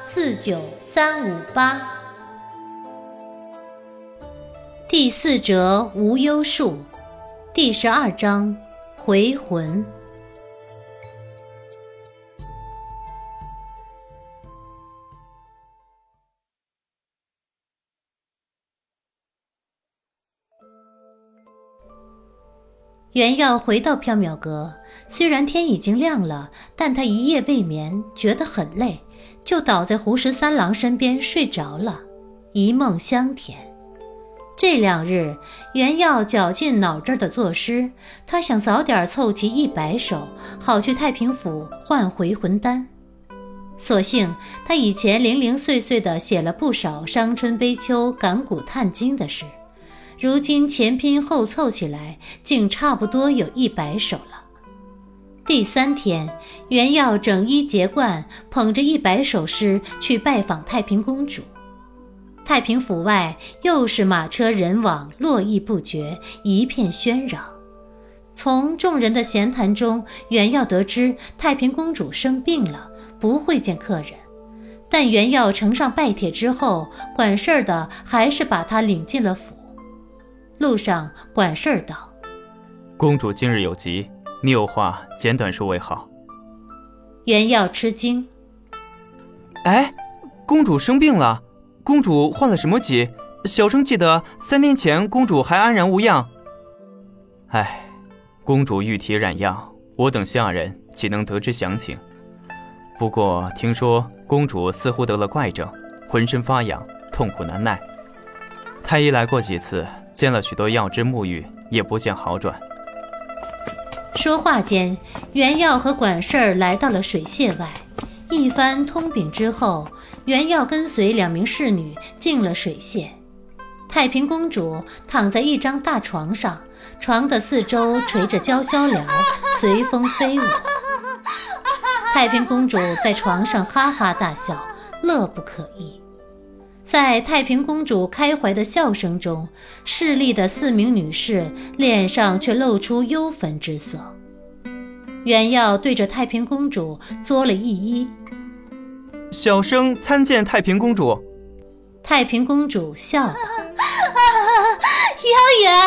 四九三五八，第四折无忧树，第十二章回魂。原耀回到缥缈阁，虽然天已经亮了，但他一夜未眠，觉得很累。就倒在胡十三郎身边睡着了，一梦香甜。这两日，袁耀绞尽脑汁的作诗，他想早点凑齐一百首，好去太平府换回魂丹。所幸他以前零零碎碎的写了不少伤春悲秋、感古叹今的诗，如今前拼后凑起来，竟差不多有一百首了。第三天，袁耀整衣结冠，捧着一百首诗去拜访太平公主。太平府外又是马车人往，络绎不绝，一片喧嚷。从众人的闲谈中，袁耀得知太平公主生病了，不会见客人。但袁耀呈上拜帖之后，管事儿的还是把他领进了府。路上，管事儿道：“公主今日有急。”你有话简短说为好。原耀吃惊。哎，公主生病了，公主患了什么疾？小生记得三天前公主还安然无恙。哎，公主玉体染恙，我等下人岂能得知详情？不过听说公主似乎得了怪症，浑身发痒，痛苦难耐。太医来过几次，煎了许多药汁沐浴，也不见好转。说话间，袁耀和管事儿来到了水榭外。一番通禀之后，袁耀跟随两名侍女进了水榭。太平公主躺在一张大床上，床的四周垂着娇绡帘，随风飞舞。太平公主在床上哈哈大笑，乐不可抑。在太平公主开怀的笑声中，侍立的四名女士脸上却露出忧愤之色。原耀对着太平公主作了一揖：“小生参见太平公主。”太平公主笑道：“姚远，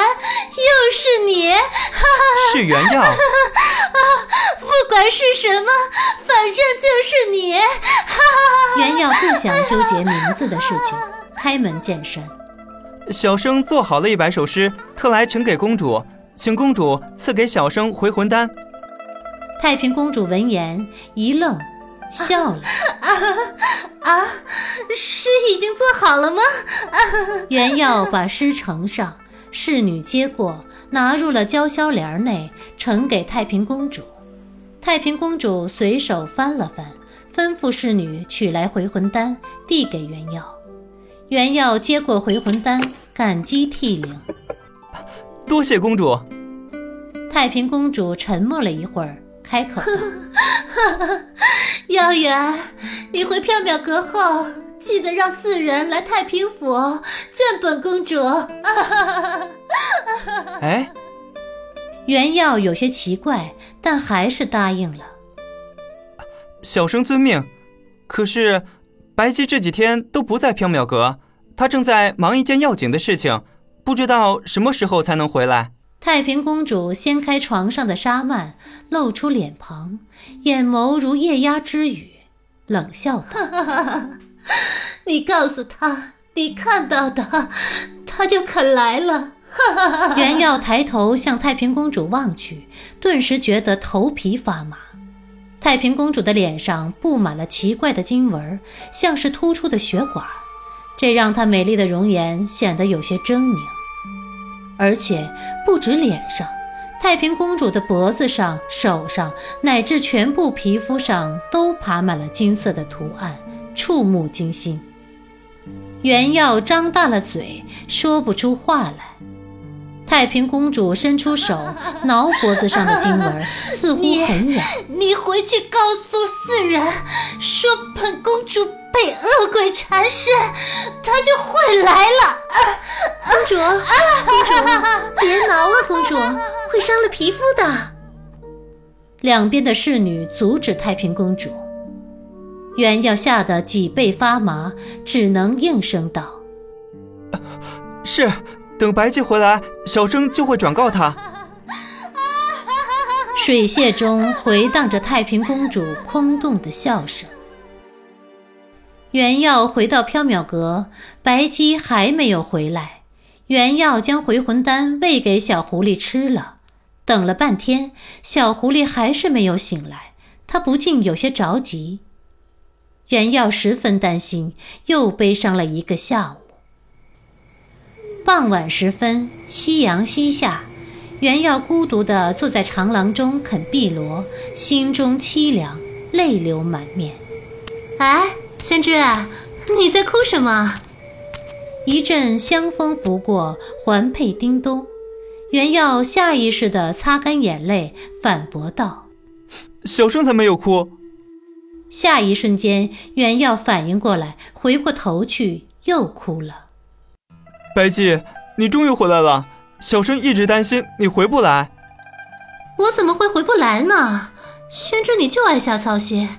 又是你！是袁耀。不管是什么，反正就是你。”袁耀不想纠结名字的事情，开门见山：“小生做好了一百首诗，特来呈给公主，请公主赐给小生回魂丹。”太平公主闻言一愣，笑了：“啊啊，诗已经做好了吗？”袁耀把诗呈上，侍女接过，拿入了娇绡帘内，呈给太平公主。太平公主随手翻了翻。吩咐侍女取来回魂丹，递给袁耀。袁耀接过回魂丹，感激涕零：“多谢公主。”太平公主沉默了一会儿，开口道：“ 耀远，你回缥缈阁后，记得让四人来太平府见本公主。”哎，袁耀有些奇怪，但还是答应了。小生遵命，可是白姬这几天都不在缥缈阁，她正在忙一件要紧的事情，不知道什么时候才能回来。太平公主掀开床上的纱幔，露出脸庞，眼眸如夜鸦之语，冷笑道：“ 你告诉他，你看到的，他就肯来了。”袁耀抬头向太平公主望去，顿时觉得头皮发麻。太平公主的脸上布满了奇怪的金纹，像是突出的血管，这让她美丽的容颜显得有些狰狞。而且不止脸上，太平公主的脖子上、手上，乃至全部皮肤上都爬满了金色的图案，触触目惊心。原耀张大了嘴，说不出话来。太平公主伸出手 挠脖子上的经文，似乎很痒。你回去告诉四人，说本公主被恶鬼缠身，她就会来了。公主，公主，别挠啊，公主，会伤了皮肤的。两边的侍女阻止太平公主。原耀吓得脊背发麻，只能应声道：“是，等白姬回来，小生就会转告她。”水榭中回荡着太平公主空洞的笑声。原耀回到缥缈阁，白姬还没有回来。原耀将回魂丹喂给小狐狸吃了，等了半天，小狐狸还是没有醒来，他不禁有些着急。原耀十分担心，又悲伤了一个下午。傍晚时分，夕阳西下，袁耀孤独地坐在长廊中啃碧螺，心中凄凉，泪流满面。哎，仙芝，你在哭什么？一阵香风拂过，环佩叮咚。袁耀下意识地擦干眼泪，反驳道：“小生才没有哭。”下一瞬间，原耀反应过来，回过头去，又哭了。白姬，你终于回来了，小生一直担心你回不来。我怎么会回不来呢？宣之，你就爱瞎操心。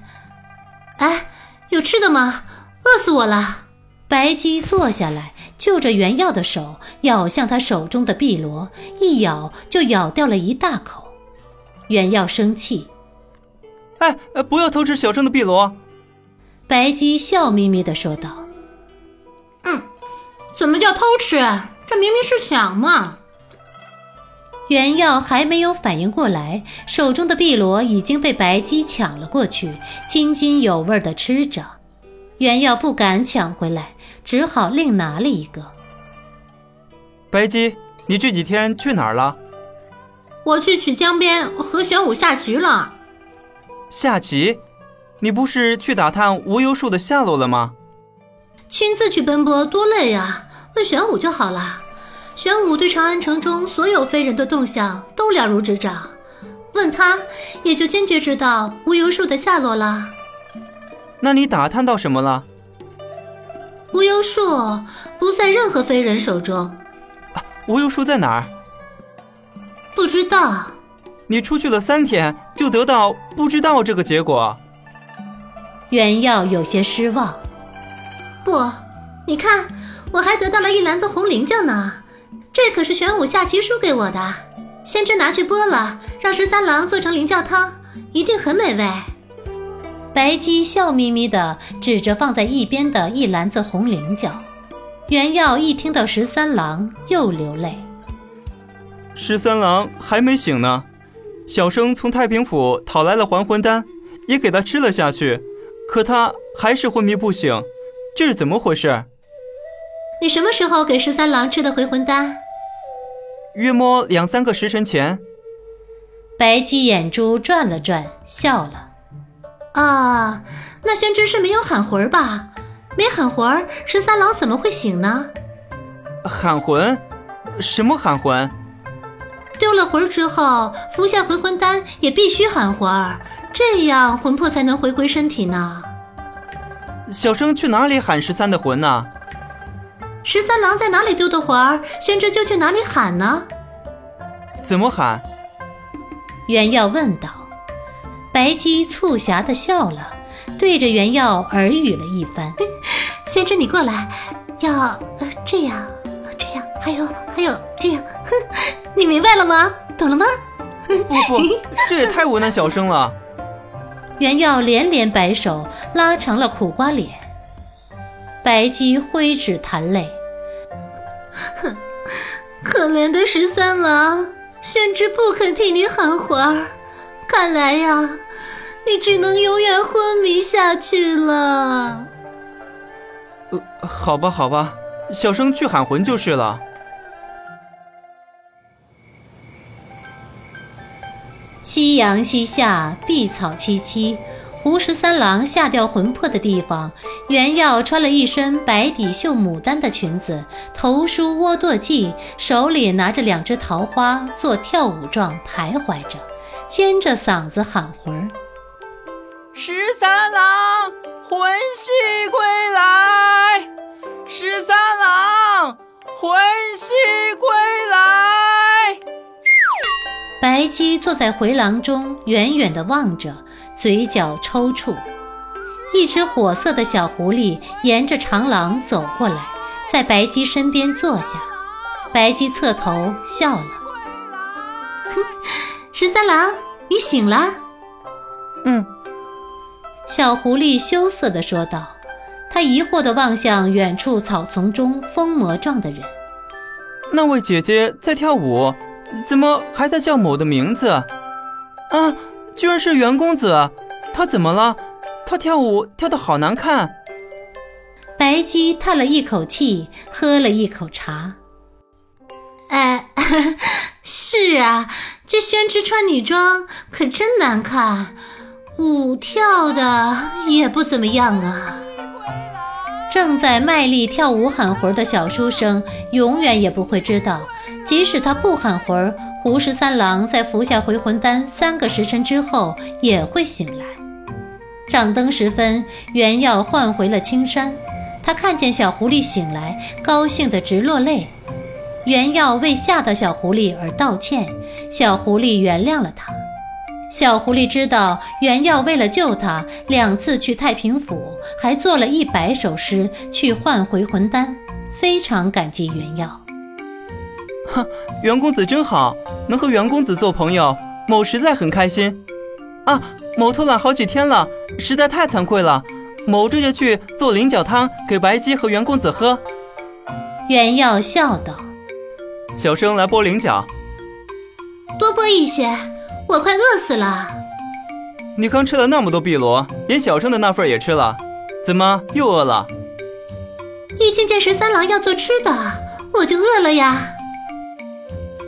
哎，有吃的吗？饿死我了！白姬坐下来，就着原耀的手，咬向他手中的碧螺，一咬就咬掉了一大口。原耀生气。哎，不要偷吃小生的碧螺！白姬笑眯眯的说道。“嗯，怎么叫偷吃？这明明是抢嘛！”原耀还没有反应过来，手中的碧螺已经被白姬抢了过去，津津有味的吃着。原耀不敢抢回来，只好另拿了一个。白姬，你这几天去哪儿了？我去曲江边和玄武下棋了。下棋，你不是去打探无忧树的下落了吗？亲自去奔波多累啊！问玄武就好了。玄武对长安城中所有非人的动向都了如指掌，问他也就坚决知道无忧树的下落了。那你打探到什么了？无忧树不在任何非人手中。啊，无忧树在哪儿？不知道。你出去了三天，就得到不知道这个结果。原耀有些失望。不，你看，我还得到了一篮子红菱酱呢。这可是玄武下棋输给我的，先知拿去剥了，让十三郎做成菱角汤，一定很美味。白姬笑眯眯地指着放在一边的一篮子红菱角。原耀一听到十三郎，又流泪。十三郎还没醒呢。小生从太平府讨来了还魂丹，也给他吃了下去，可他还是昏迷不醒，这是怎么回事？你什么时候给十三郎吃的回魂丹？约摸两三个时辰前。白姬眼珠转了转，笑了。啊，那先知是没有喊魂吧？没喊魂，十三郎怎么会醒呢？喊魂？什么喊魂？丢了魂之后，服下回魂丹也必须喊魂儿，这样魂魄才能回归身体呢。小生去哪里喊十三的魂呢？十三郎在哪里丢的魂儿，宣之就去哪里喊呢？怎么喊？袁耀问道。白姬促狭的笑了，对着袁耀耳语了一番。宣之，你过来，要这样，这样，还有还有这样，哼。你明白了吗？懂了吗？不不，这也太为难小生了。袁耀连连摆手，拉长了苦瓜脸。白姬挥指弹泪，哼，可怜的十三郎，宣之不肯替你喊话，看来呀，你只能永远昏迷下去了。呃，好吧，好吧，小生去喊魂就是了。夕阳西下，碧草萋萋，胡十三郎吓掉魂魄的地方，原耀穿了一身白底绣牡丹的裙子，头梳窝垛髻，手里拿着两只桃花做跳舞状徘徊着，尖着嗓子喊魂儿：“十三郎魂兮归来，十三郎魂兮归。”白姬坐在回廊中，远远地望着。嘴角抽搐，一只火色的小狐狸沿着长廊走过来，在白姬身边坐下。白姬侧头笑了：“哼，十三郎，你醒了？”“嗯。”小狐狸羞涩地说道。他疑惑地望向远处草丛中疯魔状的人：“那位姐姐在跳舞，怎么还在叫某的名字？”啊！居然是袁公子，他怎么了？他跳舞跳得好难看。白姬叹了一口气，喝了一口茶。哎，是啊，这宣之穿女装可真难看，舞跳的也不怎么样啊。正在卖力跳舞喊魂的小书生，永远也不会知道，即使他不喊魂。胡十三郎在服下回魂丹三个时辰之后也会醒来。掌灯时分，原耀唤回了青山。他看见小狐狸醒来，高兴得直落泪。原耀为吓到小狐狸而道歉，小狐狸原谅了他。小狐狸知道原耀为了救他，两次去太平府，还做了一百首诗去换回魂丹，非常感激原耀。哼，袁公子真好，能和袁公子做朋友，某实在很开心。啊，某偷懒好几天了，实在太惭愧了。某这就去做菱角汤给白姬和袁公子喝。袁耀笑道：“小生来剥菱角，多剥一些，我快饿死了。”你刚吃了那么多碧螺，连小生的那份也吃了，怎么又饿了？一听见十三郎要做吃的，我就饿了呀。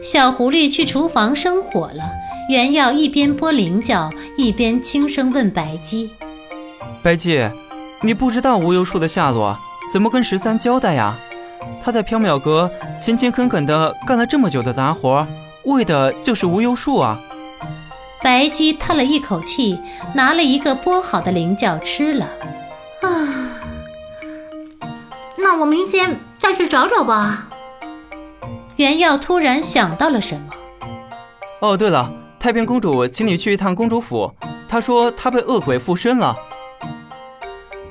小狐狸去厨房生火了，原耀一边剥菱角，一边轻声问白姬：“白姬，你不知道无忧树的下落，怎么跟十三交代呀？他在缥缈阁勤勤恳恳地干了这么久的杂活，为的就是无忧树啊。”白姬叹了一口气，拿了一个剥好的菱角吃了。啊，那我明天再去找找吧。袁耀突然想到了什么。哦，对了，太平公主请你去一趟公主府，她说她被恶鬼附身了。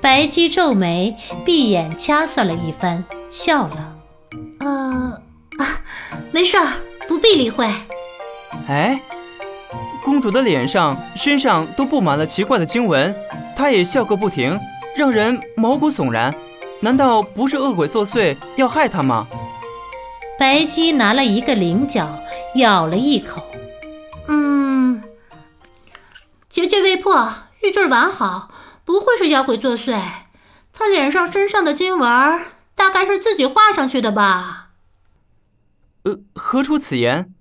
白姬皱眉，闭眼掐算了一番，笑了。呃，啊，没事儿，不必理会。哎，公主的脸上、身上都布满了奇怪的经文，她也笑个不停，让人毛骨悚然。难道不是恶鬼作祟要害她吗？白姬拿了一个菱角，咬了一口，嗯，结界未破，玉坠完好，不会是妖鬼作祟。他脸上、身上的金纹，大概是自己画上去的吧？呃，何出此言？